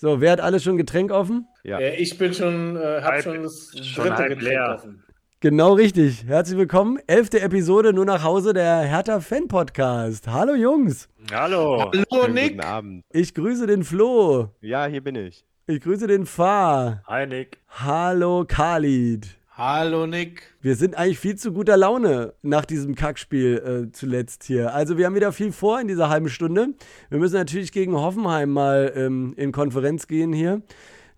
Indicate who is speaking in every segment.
Speaker 1: So, wer hat alles schon Getränk offen?
Speaker 2: Ja. Äh, ich bin schon, äh, hab schon das
Speaker 3: dritte Getränk leer. offen.
Speaker 1: Genau richtig. Herzlich willkommen. Elfte Episode nur nach Hause der Hertha Fan Podcast. Hallo Jungs.
Speaker 3: Hallo.
Speaker 2: Hallo Nick.
Speaker 4: Guten Abend.
Speaker 1: Ich grüße den Flo.
Speaker 4: Ja, hier bin ich.
Speaker 1: Ich grüße den Fa.
Speaker 3: Hi Nick.
Speaker 1: Hallo Khalid.
Speaker 2: Hallo Nick.
Speaker 1: Wir sind eigentlich viel zu guter Laune nach diesem Kackspiel äh, zuletzt hier. Also wir haben wieder viel vor in dieser halben Stunde. Wir müssen natürlich gegen Hoffenheim mal ähm, in Konferenz gehen hier.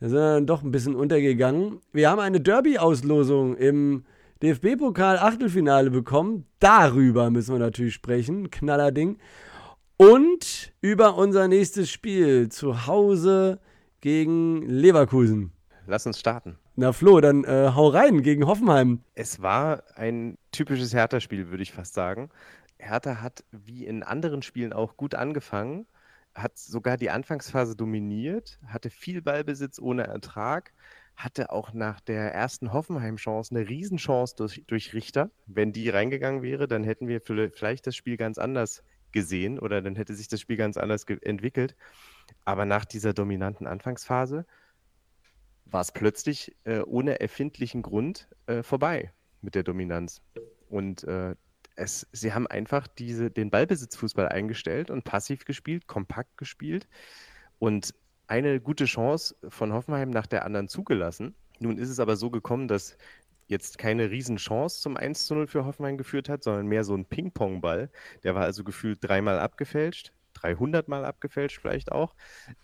Speaker 1: Da sind wir dann doch ein bisschen untergegangen. Wir haben eine Derby-Auslosung im DFB-Pokal-Achtelfinale bekommen. Darüber müssen wir natürlich sprechen. Knallerding. Und über unser nächstes Spiel zu Hause gegen Leverkusen.
Speaker 4: Lass uns starten.
Speaker 1: Na Flo, dann äh, hau rein gegen Hoffenheim.
Speaker 4: Es war ein typisches Hertha-Spiel, würde ich fast sagen. Hertha hat wie in anderen Spielen auch gut angefangen, hat sogar die Anfangsphase dominiert, hatte viel Ballbesitz ohne Ertrag, hatte auch nach der ersten Hoffenheim-Chance eine Riesenchance durch, durch Richter. Wenn die reingegangen wäre, dann hätten wir vielleicht das Spiel ganz anders gesehen oder dann hätte sich das Spiel ganz anders entwickelt. Aber nach dieser dominanten Anfangsphase war es plötzlich äh, ohne erfindlichen Grund äh, vorbei mit der Dominanz. Und äh, es, sie haben einfach diese, den Ballbesitzfußball eingestellt und passiv gespielt, kompakt gespielt und eine gute Chance von Hoffenheim nach der anderen zugelassen. Nun ist es aber so gekommen, dass jetzt keine Riesenchance zum 1 zu 0 für Hoffenheim geführt hat, sondern mehr so ein Ping-Pong-Ball. Der war also gefühlt dreimal abgefälscht, 300 Mal abgefälscht vielleicht auch,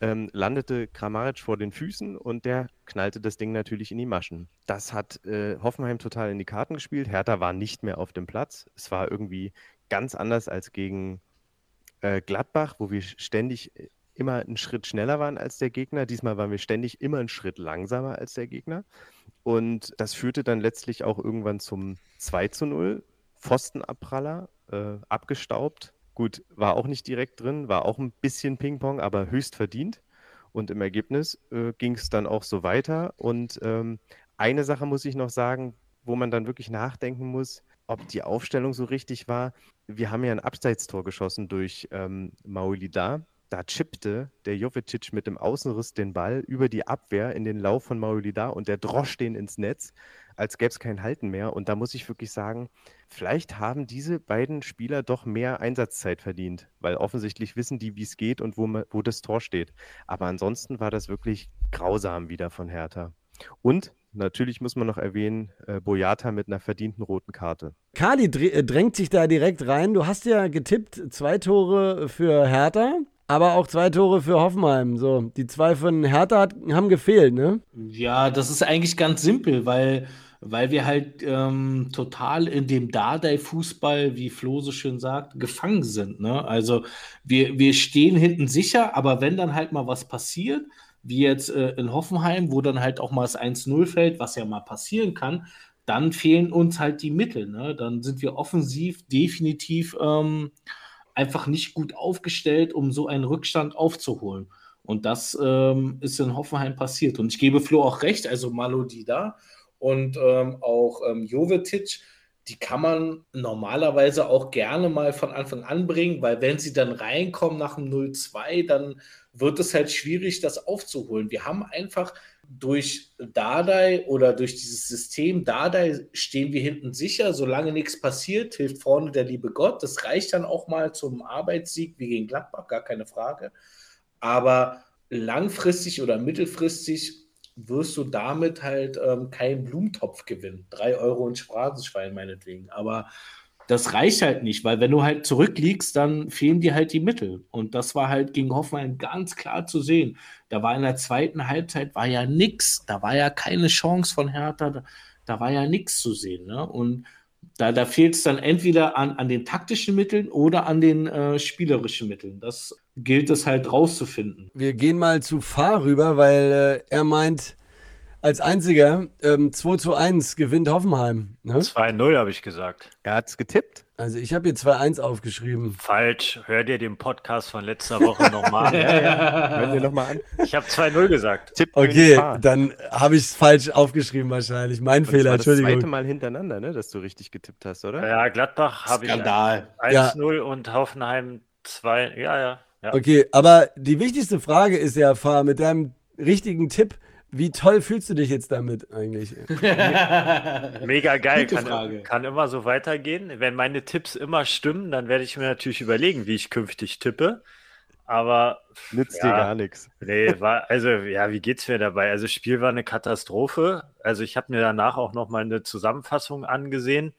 Speaker 4: ähm, landete Kramaric vor den Füßen und der knallte das Ding natürlich in die Maschen. Das hat äh, Hoffenheim total in die Karten gespielt. Hertha war nicht mehr auf dem Platz. Es war irgendwie ganz anders als gegen äh, Gladbach, wo wir ständig äh, immer einen Schritt schneller waren als der Gegner. Diesmal waren wir ständig immer einen Schritt langsamer als der Gegner. Und das führte dann letztlich auch irgendwann zum 2 zu 0. Pfostenabpraller, äh, abgestaubt, Gut, war auch nicht direkt drin, war auch ein bisschen Ping-Pong, aber höchst verdient. Und im Ergebnis äh, ging es dann auch so weiter. Und ähm, eine Sache muss ich noch sagen, wo man dann wirklich nachdenken muss, ob die Aufstellung so richtig war. Wir haben ja ein Abseitstor geschossen durch ähm, Maulida. Da chippte der Jovetic mit dem Außenriss den Ball über die Abwehr in den Lauf von Maulida und der drosch den ins Netz als gäbe es kein Halten mehr. Und da muss ich wirklich sagen, vielleicht haben diese beiden Spieler doch mehr Einsatzzeit verdient, weil offensichtlich wissen die, wie es geht und wo, wo das Tor steht. Aber ansonsten war das wirklich grausam wieder von Hertha. Und natürlich muss man noch erwähnen, äh, Boyata mit einer verdienten roten Karte.
Speaker 1: Kali äh, drängt sich da direkt rein. Du hast ja getippt, zwei Tore für Hertha. Aber auch zwei Tore für Hoffenheim. So, die zwei von Hertha hat, haben gefehlt, ne?
Speaker 2: Ja, das ist eigentlich ganz simpel, weil weil wir halt ähm, total in dem Dardai-Fußball, wie Flo so schön sagt, gefangen sind. Ne? Also wir, wir stehen hinten sicher, aber wenn dann halt mal was passiert, wie jetzt äh, in Hoffenheim, wo dann halt auch mal das 1-0 fällt, was ja mal passieren kann, dann fehlen uns halt die Mittel. Ne? Dann sind wir offensiv definitiv ähm, einfach nicht gut aufgestellt, um so einen Rückstand aufzuholen. Und das ähm, ist in Hoffenheim passiert. Und ich gebe Flo auch recht, also Malodi da und ähm, auch ähm, Jovetic, die kann man normalerweise auch gerne mal von Anfang an bringen, weil wenn sie dann reinkommen nach dem 0-2, dann wird es halt schwierig, das aufzuholen. Wir haben einfach durch Dardai oder durch dieses System Dardai stehen wir hinten sicher, solange nichts passiert, hilft vorne der liebe Gott. Das reicht dann auch mal zum Arbeitssieg wie gegen Gladbach, gar keine Frage. Aber langfristig oder mittelfristig wirst du damit halt ähm, keinen Blumentopf gewinnen. Drei Euro und Phrasenschwein meinetwegen. Aber das reicht halt nicht, weil wenn du halt zurückliegst, dann fehlen dir halt die Mittel. Und das war halt gegen Hoffenheim ganz klar zu sehen. Da war in der zweiten Halbzeit war ja nichts. Da war ja keine Chance von Hertha. Da, da war ja nichts zu sehen. Ne? Und da, da fehlt es dann entweder an, an den taktischen Mitteln oder an den äh, spielerischen Mitteln. Das gilt es halt rauszufinden.
Speaker 1: Wir gehen mal zu Fahr rüber, weil äh, er meint, als einziger ähm, 2 zu 1 gewinnt Hoffenheim.
Speaker 3: Ne? 2-0 habe ich gesagt.
Speaker 4: Er hat es getippt.
Speaker 1: Also ich habe hier 2-1 aufgeschrieben.
Speaker 3: Falsch. Hör dir den Podcast von letzter Woche nochmal an. ja,
Speaker 4: ja. Hör dir nochmal an.
Speaker 3: Ich habe 2-0 gesagt.
Speaker 1: Tipp okay, dann habe ich es falsch aufgeschrieben wahrscheinlich. Mein Und Fehler, das Entschuldigung.
Speaker 4: Das zweite Mal hintereinander, ne, dass du richtig getippt hast, oder?
Speaker 3: Ja, Gladbach habe ich 1-0 ja. und Hoffenheim 2. Ja, ja, ja.
Speaker 1: Okay, aber die wichtigste Frage ist ja, Fahr, mit deinem richtigen Tipp. Wie toll fühlst du dich jetzt damit eigentlich?
Speaker 3: Mega geil,
Speaker 2: Gute
Speaker 3: kann,
Speaker 2: Frage.
Speaker 3: kann immer so weitergehen. Wenn meine Tipps immer stimmen, dann werde ich mir natürlich überlegen, wie ich künftig tippe. Aber
Speaker 4: Nützt
Speaker 3: Ja.
Speaker 4: dir gar nichts.
Speaker 3: nee, war, also ja, wie geht's mir dabei? Also, das Spiel war eine Katastrophe. Also, ich habe mir danach auch noch mal eine Zusammenfassung angesehen.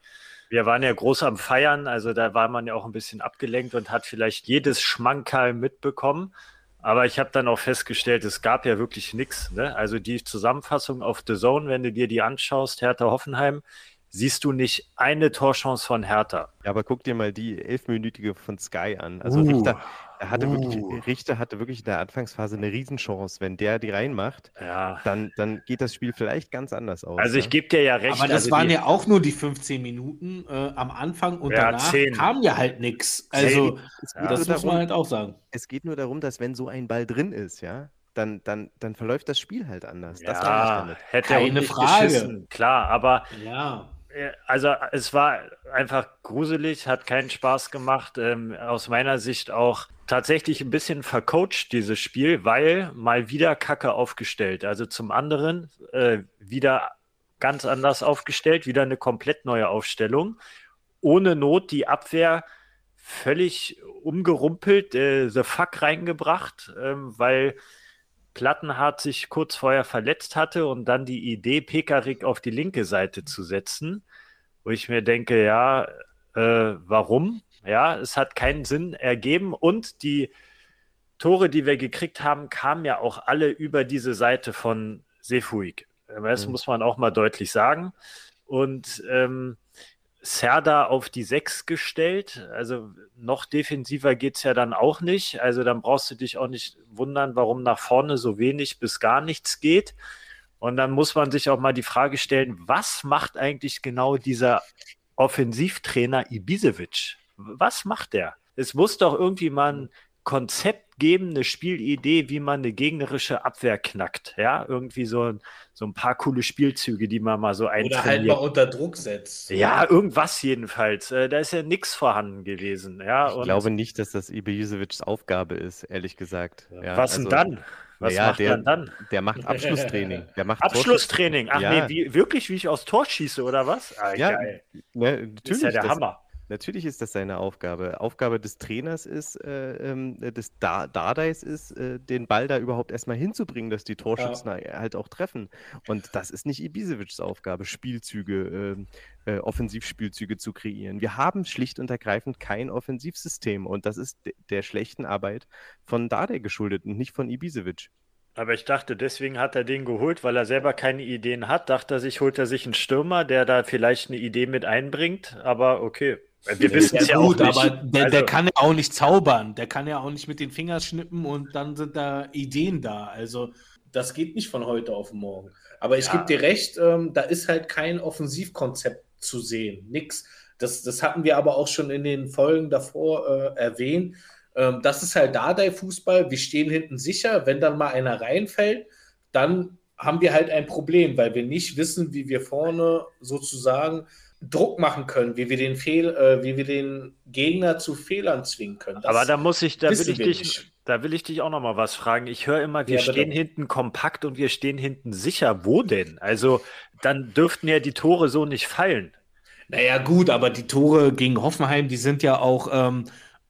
Speaker 3: Wir waren ja groß am Feiern, also da war man ja auch ein bisschen abgelenkt und hat vielleicht jedes Schmankerl mitbekommen. Aber ich habe dann auch festgestellt, es gab ja wirklich nichts. Ne? Also die Zusammenfassung auf The Zone, wenn du dir die anschaust, Hertha Hoffenheim, siehst du nicht eine Torchance von Hertha.
Speaker 4: Ja, aber guck dir mal die elfminütige von Sky an. Also
Speaker 1: Uh,
Speaker 4: Richter, er hatte
Speaker 1: uh.
Speaker 4: wirklich, Richter hatte wirklich in der Anfangsphase eine Riesenchance. Wenn der die reinmacht,
Speaker 3: Ja.
Speaker 4: dann, dann geht das Spiel vielleicht ganz anders aus.
Speaker 3: Also ich
Speaker 4: ja.
Speaker 3: gebe dir ja recht.
Speaker 2: Aber das
Speaker 3: also
Speaker 2: waren ja auch nur die 15 Minuten äh, am Anfang und
Speaker 3: Ja,
Speaker 2: danach
Speaker 3: 10.
Speaker 2: kam ja halt nichts. Also,
Speaker 4: Es
Speaker 3: Ja.
Speaker 4: geht,
Speaker 2: das
Speaker 4: nur
Speaker 2: muss man
Speaker 4: darum,
Speaker 2: halt auch sagen.
Speaker 4: es geht nur darum, dass wenn so ein Ball drin ist, ja, dann, dann, dann verläuft das Spiel halt anders. Das
Speaker 3: ja,
Speaker 4: damit.
Speaker 3: hätte er
Speaker 2: Keine Frage.
Speaker 3: geschissen. Klar, aber
Speaker 2: Ja.
Speaker 3: Äh, also es war einfach gruselig, hat keinen Spaß gemacht. Ähm, aus meiner Sicht auch tatsächlich ein bisschen vercoacht, dieses Spiel, weil mal wieder Kacke aufgestellt. Also zum anderen äh, wieder ganz anders aufgestellt, wieder eine komplett neue Aufstellung. Ohne Not die Abwehr völlig umgerumpelt, äh, The Fuck reingebracht, ähm, weil Plattenhardt sich kurz vorher verletzt hatte und dann die Idee, Pekarik auf die linke Seite zu setzen, wo ich mir denke, ja, äh, warum? Ja, es hat keinen Sinn ergeben und die Tore, die wir gekriegt haben, kamen ja auch alle über diese Seite von Sefuig. Das
Speaker 4: Mhm.
Speaker 3: muss man auch mal deutlich sagen. Und ähm, Serda auf die 6 gestellt. Also noch defensiver geht es ja dann auch nicht. Also dann brauchst du dich auch nicht wundern, warum nach vorne so wenig bis gar nichts geht. Und dann muss man sich auch mal die Frage stellen, was macht eigentlich genau dieser Offensivtrainer Ibisevic? Was macht der? Es muss doch irgendwie mal ein Konzept geben, eine Spielidee, wie man eine gegnerische Abwehr knackt. Ja, irgendwie so ein, so ein paar coole Spielzüge, die man mal so
Speaker 2: Oder halt
Speaker 3: eintrainiert.
Speaker 2: mal unter Druck setzt.
Speaker 3: Ja, irgendwas jedenfalls. Äh, Da ist ja nichts vorhanden gewesen. Ja,
Speaker 4: Ich
Speaker 3: und
Speaker 4: glaube nicht, dass das Ibisevics Aufgabe ist, ehrlich gesagt. Ja,
Speaker 3: was
Speaker 4: also,
Speaker 3: denn dann? Was
Speaker 4: naja,
Speaker 3: macht
Speaker 4: der-
Speaker 3: man dann?
Speaker 4: Der macht Abschlusstraining. Der macht
Speaker 3: Abschlusstraining. Ach
Speaker 4: Ja.
Speaker 3: nee, wie, wirklich, wie ich aufs Tor schieße, oder was? Ah,
Speaker 4: Ja,
Speaker 3: geil.
Speaker 4: Ne,
Speaker 3: Das
Speaker 4: natürlich,
Speaker 3: ist ja der
Speaker 4: das,
Speaker 3: Hammer.
Speaker 4: Natürlich ist das seine Aufgabe. Aufgabe des Trainers ist, äh, ähm, des da Dardeis ist, äh, den Ball da überhaupt erstmal hinzubringen, dass die Torschützen halt auch treffen. Und das ist nicht Ibisevics Aufgabe, Spielzüge, ähm, äh, Offensivspielzüge zu kreieren. Wir haben schlicht und ergreifend kein Offensivsystem und das ist de der schlechten Arbeit von Dardai geschuldet und nicht von Ibisevic.
Speaker 3: Aber ich dachte, deswegen hat er den geholt, weil er selber keine Ideen hat. Dachte er sich, holt er sich einen Stürmer, der da vielleicht eine Idee mit einbringt. Aber okay. Wir wissen es ja,
Speaker 2: gut,
Speaker 3: auch nicht.
Speaker 2: aber der, der
Speaker 3: Also-
Speaker 2: kann ja auch nicht zaubern. Der kann ja auch nicht mit den Fingern schnippen und dann sind da Ideen da. Also das geht nicht von heute auf morgen. Aber ich
Speaker 3: Ja.
Speaker 2: gebe dir recht, ähm, da ist halt kein Offensivkonzept zu sehen. Nix. Das, das hatten wir aber auch schon in den Folgen davor äh, erwähnt. Ähm, das ist halt Dardai-Fußball. Wir stehen hinten sicher. Wenn dann mal einer reinfällt, dann haben wir halt ein Problem, weil wir nicht wissen, wie wir vorne sozusagen Druck machen können, wie wir den Fehl, äh, wie wir den Gegner zu Fehlern zwingen können. Das
Speaker 3: Aber da muss ich, da will ich dich,
Speaker 2: nicht.
Speaker 3: da will ich dich auch noch mal was fragen. Ich höre immer, wir
Speaker 2: Ja,
Speaker 3: stehen hinten kompakt und wir stehen hinten sicher. Wo denn? Also dann dürften ja die Tore so nicht fallen.
Speaker 2: Naja, gut, aber die Tore gegen Hoffenheim, die sind ja auch ähm,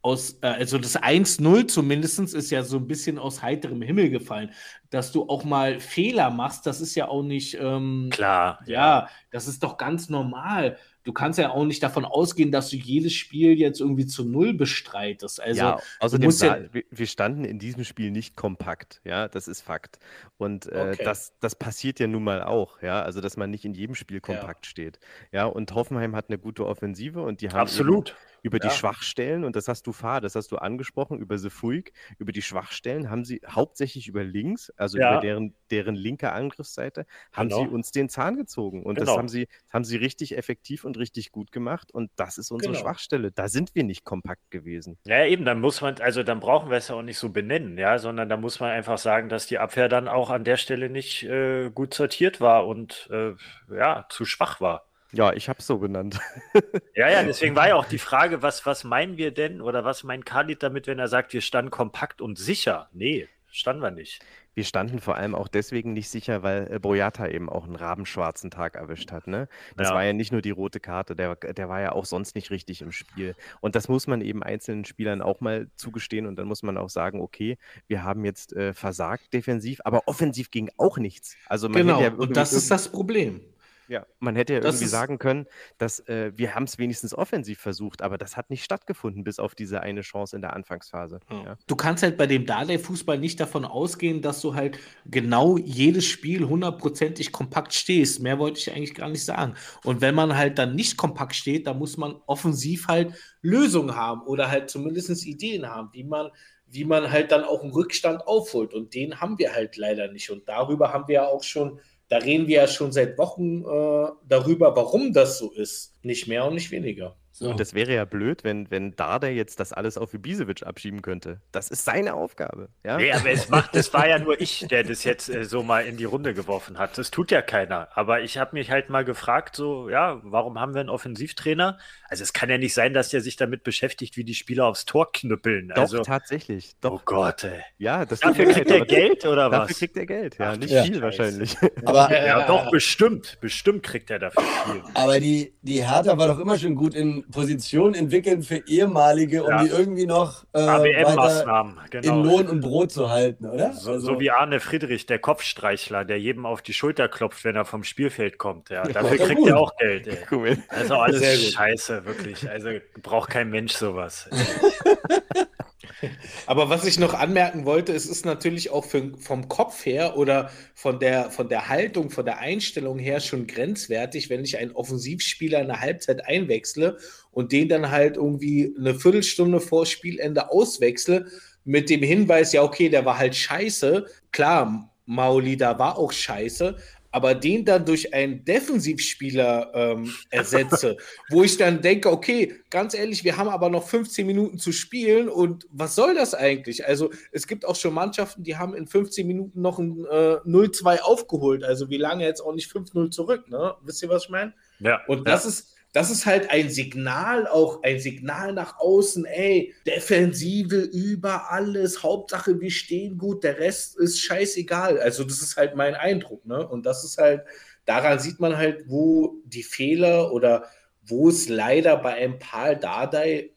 Speaker 2: aus, äh, also das 1-0 zumindest ist ja so ein bisschen aus heiterem Himmel gefallen. Dass du auch mal Fehler machst, das ist ja auch nicht, ähm,
Speaker 3: Klar.
Speaker 2: ja, das ist doch ganz normal. Du kannst ja auch nicht davon ausgehen, dass du jedes Spiel jetzt irgendwie zu Null bestreitest. Also,
Speaker 4: ja, außerdem,
Speaker 2: ja-
Speaker 4: wir, standen in diesem Spiel nicht kompakt, ja, das ist Fakt. Und äh,
Speaker 2: Okay.
Speaker 4: das, das passiert ja nun mal auch, ja, also dass man nicht in jedem Spiel kompakt steht. Ja, und Hoffenheim hat eine gute Offensive und die haben eben Über die
Speaker 2: Ja.
Speaker 4: Schwachstellen, und das hast du fahr, das hast du angesprochen, über Sefuig, über die Schwachstellen haben sie hauptsächlich über links, also
Speaker 3: Ja.
Speaker 4: über deren, deren linke Angriffsseite, haben
Speaker 3: Genau.
Speaker 4: sie uns den Zahn gezogen. Und das
Speaker 3: Genau.
Speaker 4: haben sie, das haben sie richtig effektiv und richtig gut gemacht. Und das ist unsere
Speaker 2: Genau.
Speaker 4: Schwachstelle. Da sind wir nicht kompakt gewesen.
Speaker 3: Ja, eben, dann muss man, also dann brauchen wir es ja auch nicht so benennen, ja, sondern da muss man einfach sagen, dass die Abwehr dann auch an der Stelle nicht äh, gut sortiert war und äh, ja, zu schwach war.
Speaker 4: Ja, ich habe es so benannt.
Speaker 3: Ja, ja, deswegen war ja auch die Frage, was, was meinen wir denn oder was meint Khalid damit, wenn er sagt, wir standen kompakt und sicher? Nee, standen wir nicht.
Speaker 4: wir standen vor allem auch deswegen nicht sicher, weil äh, Boyata eben auch einen rabenschwarzen Tag erwischt hat. Ne? Das
Speaker 3: Ja.
Speaker 4: war ja nicht nur die rote Karte, der, der war ja auch sonst nicht richtig im Spiel. Und das muss man eben einzelnen Spielern auch mal zugestehen und dann muss man auch sagen, okay, wir haben jetzt äh, versagt defensiv, aber offensiv ging auch nichts. Also man
Speaker 2: Genau,
Speaker 4: ja
Speaker 2: und das ist das Problem.
Speaker 4: Ja, man hätte ja
Speaker 2: Das
Speaker 4: irgendwie sagen können, dass äh, wir haben es wenigstens offensiv versucht, aber das hat nicht stattgefunden, bis auf diese eine Chance in der Anfangsphase. Ja.
Speaker 2: Du kannst halt bei dem Dardai-Fußball nicht davon ausgehen, dass du halt genau jedes Spiel hundertprozentig kompakt stehst. Mehr wollte ich eigentlich gar nicht sagen. Und wenn man halt dann nicht kompakt steht, dann muss man offensiv halt Lösungen haben oder halt zumindest Ideen haben, wie man, wie man halt dann auch einen Rückstand aufholt. Und den haben wir halt leider nicht. Und darüber haben wir ja auch schon, da reden wir ja schon seit Wochen äh, darüber, warum das so ist. Nicht mehr und nicht weniger.
Speaker 1: So.
Speaker 4: Und das wäre ja blöd, wenn, wenn Dardai jetzt das alles auf Ibisevic abschieben könnte. Das ist seine Aufgabe. Ja?
Speaker 3: Nee, aber es macht, das war ja nur ich, der das jetzt äh, so mal in die Runde geworfen hat. Das tut ja keiner. Aber ich habe mich halt mal gefragt, so, ja, warum haben wir einen Offensivtrainer? Also es kann ja nicht sein, dass der sich damit beschäftigt, wie die Spieler aufs Tor knüppeln.
Speaker 4: Doch,
Speaker 3: also,
Speaker 4: tatsächlich.
Speaker 3: oh
Speaker 4: Doch,
Speaker 3: Gott, ey.
Speaker 4: ja,
Speaker 3: Dafür kriegt er Geld oder
Speaker 4: Dafür
Speaker 3: was?
Speaker 4: kriegt er Geld, ja.
Speaker 3: Ach,
Speaker 4: nicht
Speaker 1: ja.
Speaker 4: viel wahrscheinlich.
Speaker 1: Aber,
Speaker 3: Ja, doch, bestimmt. Bestimmt kriegt er dafür viel.
Speaker 1: aber die, die Hertha war doch immer schon gut in Position entwickeln für ehemalige, um
Speaker 3: Ja.
Speaker 1: die irgendwie noch äh,
Speaker 3: ABM-Maßnahmen,
Speaker 1: in
Speaker 3: genau.
Speaker 1: Lohn und Brot zu halten, oder?
Speaker 3: So,
Speaker 1: Also-
Speaker 3: so wie Arne Friedrich, der Kopfstreichler, der jedem auf die Schulter klopft, wenn er vom Spielfeld kommt. Ja, dafür kriegt er auch Geld. Ey.
Speaker 4: Cool.
Speaker 3: Also alles
Speaker 2: Sehr gut.
Speaker 3: Scheiße, wirklich. Also braucht kein Mensch sowas.
Speaker 2: Aber was ich noch anmerken wollte, es ist natürlich auch für, vom Kopf her oder von der, von der Haltung, von der Einstellung her schon grenzwertig, wenn ich einen Offensivspieler in der Halbzeit einwechsle und den dann halt irgendwie eine Viertelstunde vor Spielende auswechsle mit dem Hinweis, ja, okay, der war halt scheiße. Klar, Maolida war auch scheiße, aber den dann durch einen Defensivspieler ähm, ersetze, wo ich dann denke, okay, ganz ehrlich, wir haben aber noch 15 Minuten zu spielen und was soll das eigentlich? Also es gibt auch schon Mannschaften, die haben in 15 Minuten noch ein äh, 0-2 aufgeholt, also wie lange jetzt auch nicht 5-0 zurück, ne? Wisst ihr, was ich meine?
Speaker 3: Ja,
Speaker 2: Und das ist, das ist halt ein Signal, auch ein Signal nach außen, ey, Defensive über alles, Hauptsache wir stehen gut, der Rest ist scheißegal. Also das ist halt mein Eindruck, ne? Und das ist halt, daran sieht man halt, wo die Fehler oder wo es leider bei einem Paul Dardai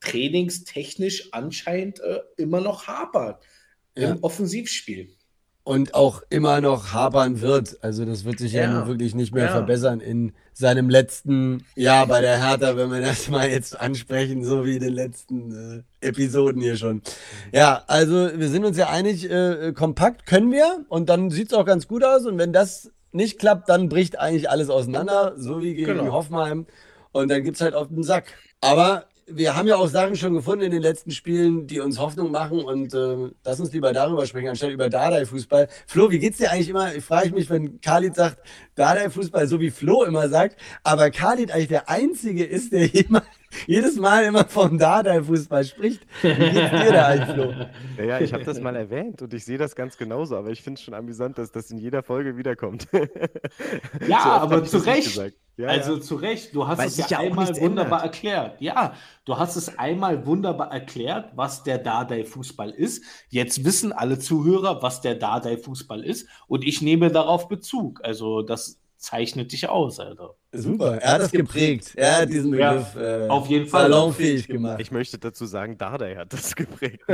Speaker 2: trainingstechnisch anscheinend äh, immer noch hapert
Speaker 1: Ja.
Speaker 2: im Offensivspiel.
Speaker 1: Und auch immer noch hapern wird. Also das wird sich ja,
Speaker 2: Ja.
Speaker 1: wirklich nicht mehr
Speaker 2: Ja.
Speaker 1: verbessern in seinem letzten Jahr bei der Hertha, wenn wir das mal jetzt ansprechen, so wie in den letzten äh, Episoden hier schon. Ja, also wir sind uns ja einig, äh, kompakt können wir und dann sieht es auch ganz gut aus und wenn das nicht klappt, dann bricht eigentlich alles auseinander, so wie gegen
Speaker 2: Genau.
Speaker 1: Hoffenheim und dann gibt es halt auf den Sack. Aber wir haben ja auch Sachen schon gefunden in den letzten Spielen, die uns Hoffnung machen und äh, lass uns lieber darüber sprechen, anstatt über Dardai-Fußball. Flo, wie geht's dir eigentlich immer? Ich frage mich, wenn Khalid sagt, Dardai-Fußball, so wie Flo immer sagt, aber Khalid eigentlich der Einzige ist, der immer, jedes Mal immer vom Dardai-Fußball spricht. Wie geht's dir da eigentlich, Flo?
Speaker 4: Naja, ich habe das mal erwähnt und ich sehe das ganz genauso, aber ich finde es schon amüsant, dass das in jeder Folge wiederkommt.
Speaker 2: Ja,
Speaker 4: So
Speaker 2: aber zu Recht.
Speaker 4: Ja,
Speaker 2: also
Speaker 4: ja.
Speaker 2: zu Recht, du hast
Speaker 4: Weil
Speaker 2: es
Speaker 4: sich
Speaker 2: ja
Speaker 4: ja
Speaker 2: einmal wunderbar
Speaker 4: ändert.
Speaker 2: erklärt. Ja, du hast es einmal wunderbar erklärt, was der Dardai-Fußball ist. Jetzt wissen alle Zuhörer, was der Dardai-Fußball ist und ich nehme darauf Bezug. Also das zeichnet dich aus, Alter.
Speaker 1: Super, er hat das geprägt. Er hat diesen
Speaker 2: Ja,
Speaker 1: Begriff äh,
Speaker 2: auf jeden Fall.
Speaker 1: salonfähig gemacht.
Speaker 4: Ich möchte dazu sagen, Dardai hat das geprägt.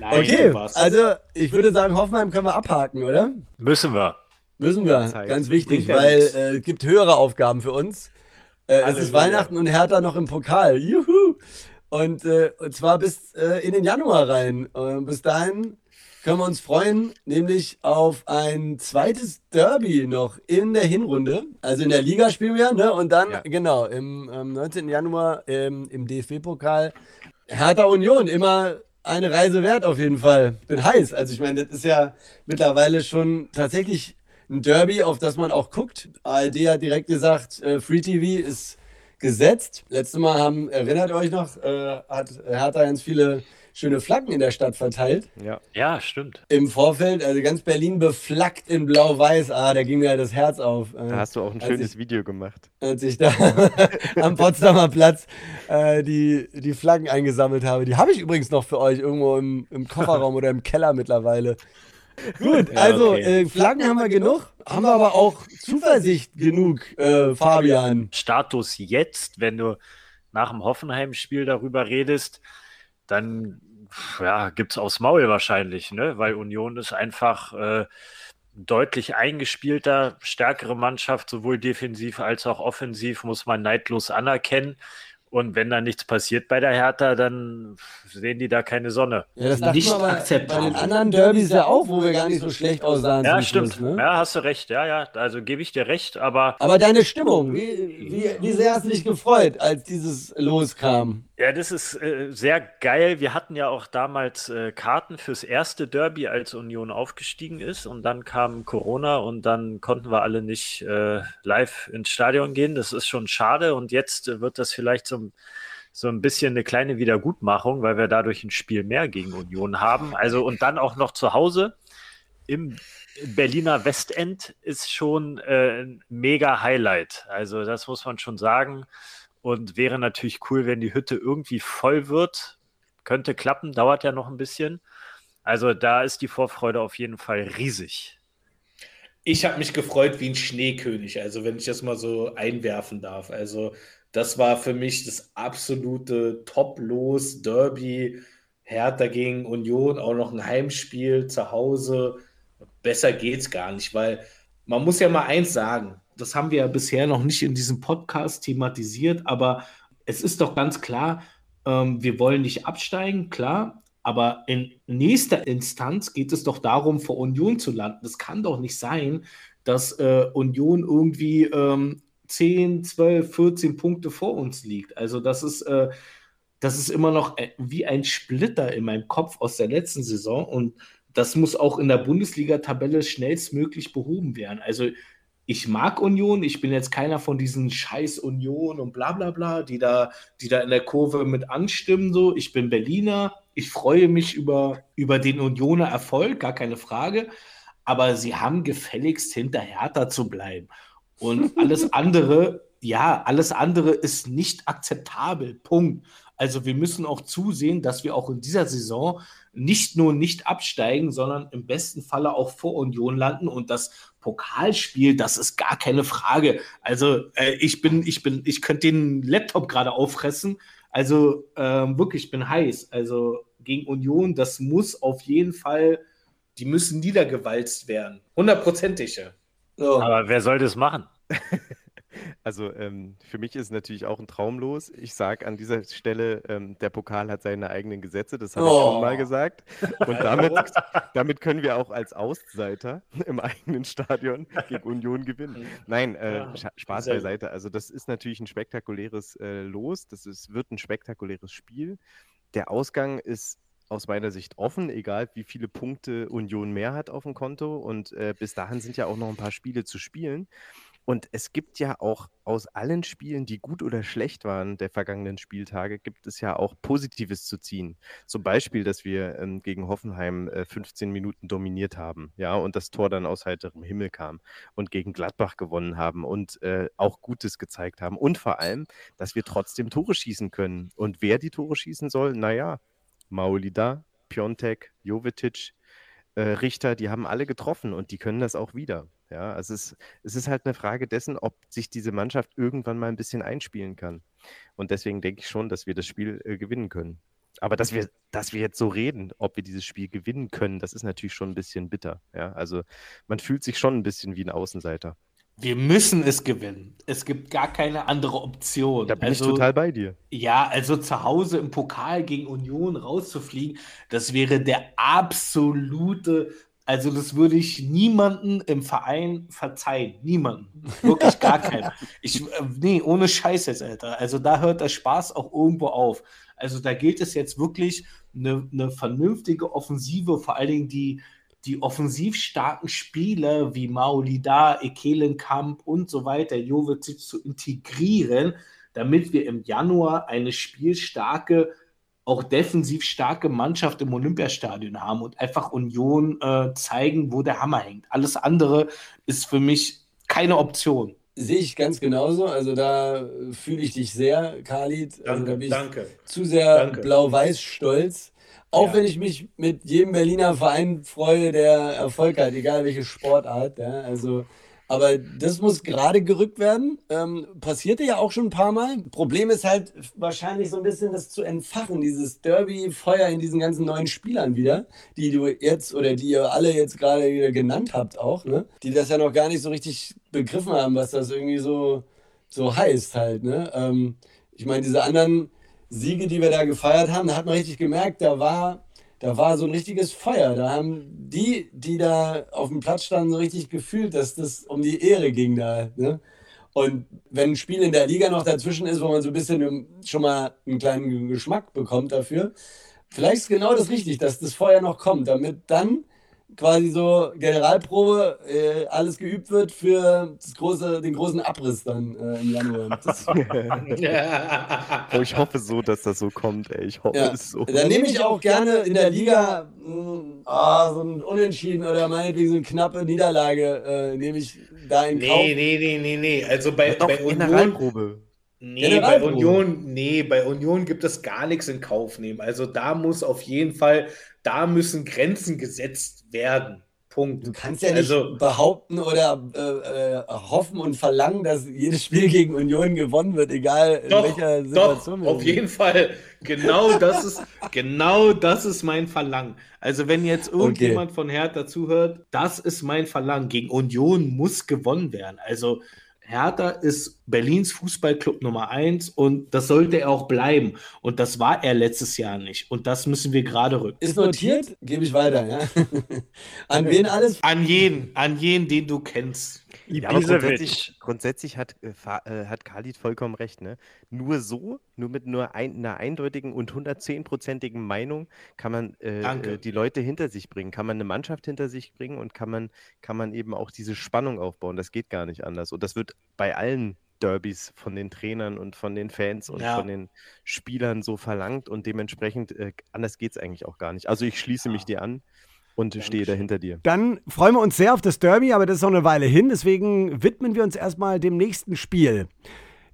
Speaker 2: Nein,
Speaker 1: Okay, also ich würde sagen, Hoffenheim können wir abhaken, oder?
Speaker 3: Müssen wir.
Speaker 1: Müssen wir,
Speaker 4: Zeit.
Speaker 1: ganz wichtig, weil
Speaker 2: nichts.
Speaker 1: äh, es gibt höhere Aufgaben für uns. Äh, es ist. Weihnachten und Hertha noch im Pokal. Juhu! Und, äh, und zwar bis äh, in den Januar rein. Und bis dahin können wir uns freuen, nämlich auf ein zweites Derby noch in der Hinrunde. Also in der Liga spielen wir, ne? Und dann,
Speaker 4: Ja.
Speaker 1: genau, im ähm, 19. Januar ähm, im DFB-Pokal. Hertha Union, immer eine Reise wert auf jeden Fall. Bin heiß. Also ich meine, das ist ja mittlerweile schon tatsächlich ein Derby, auf das man auch guckt. ARD hat direkt gesagt, äh, Free TV ist gesetzt. Letztes Mal haben, erinnert ihr euch noch, äh, hat Hertha ganz viele schöne Flaggen in der Stadt verteilt.
Speaker 3: Ja, ja stimmt.
Speaker 1: Im Vorfeld, also ganz Berlin beflaggt in blau-weiß. Ah, da ging mir das Herz auf.
Speaker 4: Äh, da hast du auch ein schönes ich, Video gemacht.
Speaker 1: Als ich da am Potsdamer Platz äh, die, die Flaggen eingesammelt habe. Die habe ich übrigens noch für euch irgendwo im, im Kofferraum oder im Keller mittlerweile. Gut, ja, also okay. äh, Flaggen haben wir genug, haben wir aber auch Zuversicht genug, äh, Fabian.
Speaker 3: Status jetzt, wenn du nach dem Hoffenheim-Spiel darüber redest, dann ja, gibt es aufs Maul wahrscheinlich, ne? weil Union ist einfach äh, deutlich eingespielter, stärkere Mannschaft, sowohl defensiv als auch offensiv, muss man neidlos anerkennen. Und wenn da nichts passiert bei der Hertha, dann sehen die da keine Sonne.
Speaker 1: Ja, das nicht akzeptabel. Bei den anderen Derbys ja auch, wo wir gar nicht so schlecht aussahen.
Speaker 3: Ja, stimmt. Schluss, ne? Ja, hast du recht. Ja, ja, also gebe ich dir recht. Aber,
Speaker 1: aber deine Stimmung, wie, wie, wie sehr hast du dich gefreut, als dieses loskam?
Speaker 3: Ja, das ist äh, sehr geil. Wir hatten ja auch damals äh, Karten fürs erste Derby, als Union aufgestiegen ist. Und dann kam Corona und dann konnten wir alle nicht äh, live ins Stadion gehen. Das ist schon schade. Und jetzt wird das vielleicht so, so ein bisschen eine kleine Wiedergutmachung, weil wir dadurch ein Spiel mehr gegen Union haben. Also und dann auch noch zu Hause im Berliner Westend ist schon äh, ein mega Highlight. Also das muss man schon sagen. Und wäre natürlich cool, wenn die Hütte irgendwie voll wird. Könnte klappen, dauert ja noch ein bisschen. Also da ist die Vorfreude auf jeden Fall riesig.
Speaker 2: Ich habe mich gefreut wie ein Schneekönig, also wenn ich das mal so einwerfen darf. Also das war für mich das absolute Top-Los Derby. Hertha gegen Union, auch noch ein Heimspiel zu Hause. Besser geht's gar nicht, weil man muss ja mal eins sagen, das haben wir ja bisher noch nicht in diesem Podcast thematisiert, aber es ist doch ganz klar, ähm, wir wollen nicht absteigen, klar, aber in nächster Instanz geht es doch darum, vor Union zu landen. Es kann doch nicht sein, dass äh, Union irgendwie ähm, 10, 12, 14 Punkte vor uns liegt. Also das ist, äh, das ist immer noch äh, wie ein Splitter in meinem Kopf aus der letzten Saison und das muss auch in der Bundesliga-Tabelle schnellstmöglich behoben werden. Also ich mag Union, ich bin jetzt keiner von diesen Scheiß Union und bla bla bla, die da, die da in der Kurve mit anstimmen. So, ich bin Berliner, ich freue mich über, über den Unioner Erfolg, gar keine Frage. Aber sie haben gefälligst hinter Hertha zu bleiben. Und alles andere, ja, alles andere ist nicht akzeptabel. Punkt. Also wir müssen auch zusehen, dass wir auch in dieser Saison nicht nur nicht absteigen, sondern im besten Falle auch vor Union landen und das Pokalspiel, das ist gar keine Frage. Also äh, ich bin, ich bin, ich könnte den Laptop gerade auffressen. Also ähm, wirklich, ich bin heiß. Also gegen Union, das muss auf jeden Fall, die müssen niedergewalzt werden. Hundertprozentig.
Speaker 3: So. Aber wer soll das machen?
Speaker 4: Also ähm, für mich ist natürlich auch ein Traum los. Ich sage an dieser Stelle, ähm, der Pokal hat seine eigenen Gesetze, das habe oh. ich schon mal oh. gesagt. Und damit, damit können wir auch als Außenseiter im eigenen Stadion gegen Union gewinnen. Nein, äh, ja, Spaß beiseite. Also das ist natürlich ein spektakuläres äh, Los, das ist, wird ein spektakuläres Spiel. Der Ausgang ist aus meiner Sicht offen, egal wie viele Punkte Union mehr hat auf dem Konto. Und äh, bis dahin sind ja auch noch ein paar Spiele zu spielen. Und es gibt ja auch aus allen Spielen, die gut oder schlecht waren der vergangenen Spieltage, gibt es ja auch Positives zu ziehen. Zum Beispiel, dass wir ähm, gegen Hoffenheim äh, 15 Minuten dominiert haben, ja, und das Tor dann aus heiterem Himmel kam und gegen Gladbach gewonnen haben und äh, auch Gutes gezeigt haben. Und vor allem, dass wir trotzdem Tore schießen können. Und wer die Tore schießen soll, naja, Maulida, Piontek, Jovetic, äh, Richter, die haben alle getroffen und die können das auch wieder. Ja, also es, es ist halt eine Frage dessen, ob sich diese Mannschaft irgendwann mal ein bisschen einspielen kann. Und deswegen denke ich schon, dass wir das Spiel äh, gewinnen können. Aber dass wir, dass wir jetzt so reden, ob wir dieses Spiel gewinnen können, das ist natürlich schon ein bisschen bitter. Ja, also man fühlt sich schon ein bisschen wie ein Außenseiter.
Speaker 2: Wir müssen es gewinnen. Es gibt gar keine andere Option.
Speaker 4: Da bin also, ich total bei dir.
Speaker 2: Ja, also zu Hause im Pokal gegen Union rauszufliegen, das wäre der absolute also das würde ich niemanden im Verein verzeihen. Niemanden. Wirklich gar keinen. Ich, äh, nee, ohne Scheiß jetzt, Alter. Also da hört der Spaß auch irgendwo auf. Also da gilt es jetzt wirklich, eine, eine vernünftige Offensive, vor allen Dingen die, die offensiv starken Spieler wie Maulida, Ekelenkamp und so weiter, Jovic zu integrieren, damit wir im Januar eine spielstarke auch defensiv starke Mannschaft im Olympiastadion haben und einfach Union äh, zeigen, wo der Hammer hängt. Alles andere ist für mich keine Option.
Speaker 1: Sehe ich ganz genauso. Also da fühle ich dich sehr, Khalid.
Speaker 2: Also danke,
Speaker 1: da bin ich
Speaker 2: danke.
Speaker 1: zu sehr blau-weiß stolz. Auch ja. wenn ich mich mit jedem Berliner Verein freue, der Erfolg hat, egal welche Sportart. Ja. Also aber das muss gerade gerückt werden. Ähm, passierte ja auch schon ein paar Mal. Problem ist halt wahrscheinlich so ein bisschen das zu entfachen, dieses Derby-Feuer in diesen ganzen neuen Spielern wieder, die du jetzt oder die ihr alle jetzt gerade genannt habt auch, ne? Die das ja noch gar nicht so richtig begriffen haben, was das irgendwie so, so heißt halt, ne? Ähm, ich meine, diese anderen Siege, die wir da gefeiert haben, da hat man richtig gemerkt, da war da war so ein richtiges Feuer. Da haben die, die da auf dem Platz standen, so richtig gefühlt, dass das um die Ehre ging da. Ne? Und wenn ein Spiel in der Liga noch dazwischen ist, wo man so ein bisschen schon mal einen kleinen Geschmack bekommt dafür, vielleicht ist genau das richtig, dass das Feuer noch kommt, damit dann quasi so Generalprobe, äh, alles geübt wird für das große, den großen Abriss dann äh, im Januar.
Speaker 4: oh, ich hoffe so, dass das so kommt, ey. Ich hoffe
Speaker 1: ja.
Speaker 4: es so.
Speaker 1: Dann nehme ich auch gerne in der Liga oh, so ein Unentschieden oder meinetwegen so eine knappe Niederlage, äh, nehme ich da in Kauf.
Speaker 2: Nee, nee, nee, nee, nee. Also bei,
Speaker 4: Doch,
Speaker 2: bei
Speaker 4: Generalprobe.
Speaker 2: Nee, bei Union, nee, bei Union gibt es gar nichts in Kauf nehmen. Also da muss auf jeden Fall da müssen Grenzen gesetzt werden. Punkt.
Speaker 1: Du kannst ja nicht also, behaupten oder äh, äh, hoffen und verlangen, dass jedes Spiel gegen Union gewonnen wird, egal in
Speaker 2: doch,
Speaker 1: welcher Situation.
Speaker 2: Doch, auf jeden Fall. Genau das ist genau das ist mein Verlangen. Also wenn jetzt irgendjemand okay. von Hertha zuhört, das ist mein Verlangen. Gegen Union muss gewonnen werden. Also Hertha ist Berlins Fußballclub Nummer eins und das sollte er auch bleiben. Und das war er letztes Jahr nicht. Und das müssen wir gerade rücken.
Speaker 1: Ist notiert? Gebe ich weiter, ja. an wen alles?
Speaker 2: An jeden, an jeden, den du kennst.
Speaker 4: Ja, aber grundsätzlich, grundsätzlich hat, äh, äh, hat Khalid vollkommen recht. Ne? Nur so, nur mit nur ein, einer eindeutigen und 110-prozentigen Meinung kann man äh, äh, die Leute hinter sich bringen, kann man eine Mannschaft hinter sich bringen und kann man, kann man eben auch diese Spannung aufbauen. Das geht gar nicht anders. Und das wird bei allen Derbys von den Trainern und von den Fans und ja. von den Spielern so verlangt und dementsprechend äh, anders geht es eigentlich auch gar nicht. Also ich schließe ja. mich dir an und Dankeschön. stehe da hinter dir.
Speaker 1: Dann freuen wir uns sehr auf das Derby, aber das ist noch eine Weile hin. Deswegen widmen wir uns erstmal dem nächsten Spiel.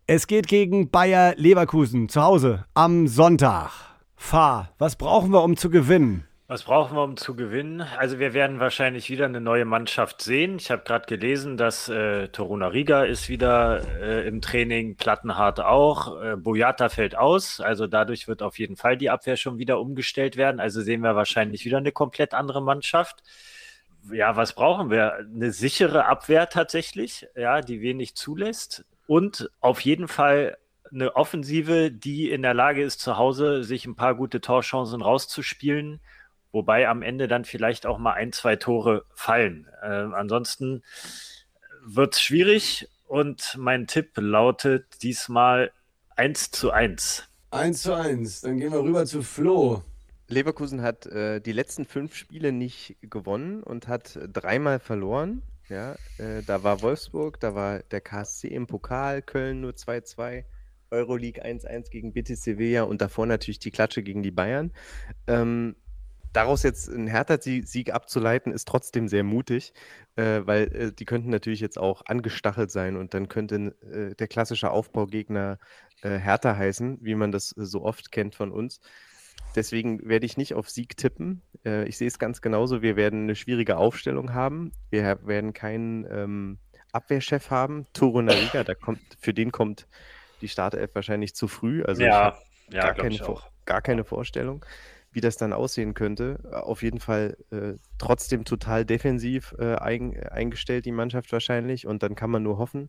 Speaker 1: Es geht gegen Bayer Leverkusen zu Hause am Sonntag. Fahr, was brauchen wir, um zu gewinnen?
Speaker 3: Was brauchen wir, um zu gewinnen? Also wir werden wahrscheinlich wieder eine neue Mannschaft sehen. Ich habe gerade gelesen, dass äh, Toruna Riga ist wieder äh, im Training, Plattenhardt auch, äh, Boyata fällt aus. Also dadurch wird auf jeden Fall die Abwehr schon wieder umgestellt werden. Also sehen wir wahrscheinlich wieder eine komplett andere Mannschaft. Ja, was brauchen wir? Eine sichere Abwehr tatsächlich, ja, die wenig zulässt. Und auf jeden Fall eine Offensive, die in der Lage ist, zu Hause sich ein paar gute Torchancen rauszuspielen wobei am Ende dann vielleicht auch mal ein, zwei Tore fallen. Äh, ansonsten wird es schwierig und mein Tipp lautet diesmal 1 zu 1.
Speaker 1: 1 zu 1. Dann gehen wir rüber zu Flo.
Speaker 4: Leverkusen hat äh, die letzten fünf Spiele nicht gewonnen und hat dreimal verloren. Ja, äh, da war Wolfsburg, da war der KSC im Pokal, Köln nur 2-2, Euroleague 1-1 gegen BTC Sevilla und davor natürlich die Klatsche gegen die Bayern. Ähm, daraus jetzt einen Hertha-Sieg abzuleiten, ist trotzdem sehr mutig, äh, weil äh, die könnten natürlich jetzt auch angestachelt sein und dann könnte äh, der klassische Aufbaugegner äh, Hertha heißen, wie man das so oft kennt von uns. Deswegen werde ich nicht auf Sieg tippen. Äh, ich sehe es ganz genauso. Wir werden eine schwierige Aufstellung haben. Wir werden keinen ähm, Abwehrchef haben. Toro Nariga, da kommt, für den kommt die Startelf wahrscheinlich zu früh. Also
Speaker 3: ja, ja
Speaker 4: gar, keine, gar keine Vorstellung wie das dann aussehen könnte. Auf jeden Fall äh, trotzdem total defensiv äh, ein, eingestellt, die Mannschaft wahrscheinlich. Und dann kann man nur hoffen,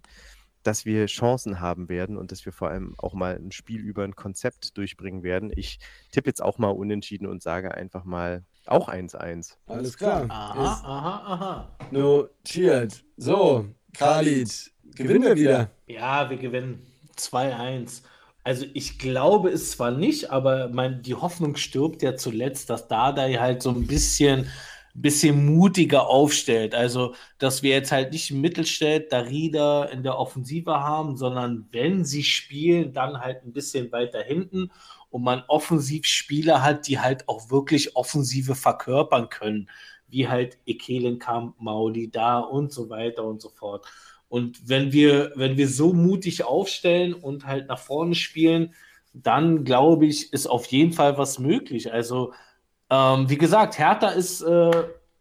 Speaker 4: dass wir Chancen haben werden und dass wir vor allem auch mal ein Spiel über ein Konzept durchbringen werden. Ich tippe jetzt auch mal unentschieden und sage einfach mal auch 1-1.
Speaker 1: Alles klar.
Speaker 2: Aha, aha, aha.
Speaker 1: Notiert. So, Khalid, gewinnen wir wieder?
Speaker 2: Ja, wir gewinnen 2-1. Also ich glaube es zwar nicht, aber mein, die Hoffnung stirbt ja zuletzt, dass Dada halt so ein bisschen, bisschen mutiger aufstellt. Also, dass wir jetzt halt nicht Mittelstädt, Darida in der Offensive haben, sondern wenn sie spielen, dann halt ein bisschen weiter hinten und man offensiv Spieler hat, die halt auch wirklich Offensive verkörpern können, wie halt Ekelenkamp, Maudi da und so weiter und so fort. Und wenn wir, wenn wir so mutig aufstellen und halt nach vorne spielen, dann glaube ich, ist auf jeden Fall was möglich. Also, ähm, wie gesagt, Hertha ist, äh,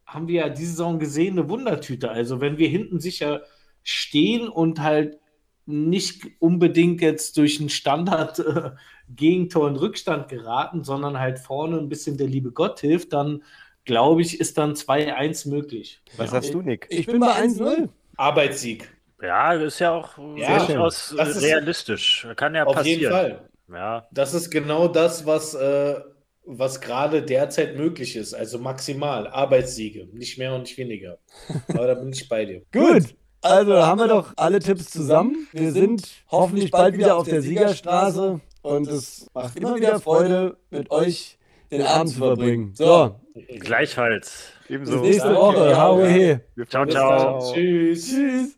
Speaker 2: haben wir ja diese Saison gesehen, eine Wundertüte. Also, wenn wir hinten sicher stehen und halt nicht unbedingt jetzt durch einen Standard äh, Gegentor in Rückstand geraten, sondern halt vorne ein bisschen der liebe Gott hilft, dann glaube ich, ist dann 2-1 möglich.
Speaker 4: Was sagst du, Nick?
Speaker 1: Ich bin bei 1-0.
Speaker 2: Arbeitssieg.
Speaker 3: Ja, ist ja auch
Speaker 2: Ja,
Speaker 3: durchaus
Speaker 2: das ist-
Speaker 3: realistisch. Kann ja
Speaker 2: Auf
Speaker 3: passieren.
Speaker 2: jeden Fall.
Speaker 3: Ja,
Speaker 2: Das ist genau das, was, äh, was gerade derzeit möglich ist. Also maximal Arbeitssiege, nicht mehr und nicht weniger. Aber da bin ich bei dir.
Speaker 1: Gut. Also haben wir doch alle Tipps zusammen. Wir sind hoffentlich bald wieder auf der Siegerstraße und es macht immer wieder Freude, mit euch den Abend zu verbringen. So,
Speaker 3: gleichfalls.
Speaker 1: bis
Speaker 4: Ebenso.
Speaker 1: nächste
Speaker 2: Danke.
Speaker 1: Woche. Hau he.
Speaker 3: Ciao,
Speaker 2: Bis
Speaker 3: ciao.
Speaker 2: Tschüss.
Speaker 1: Tschüss.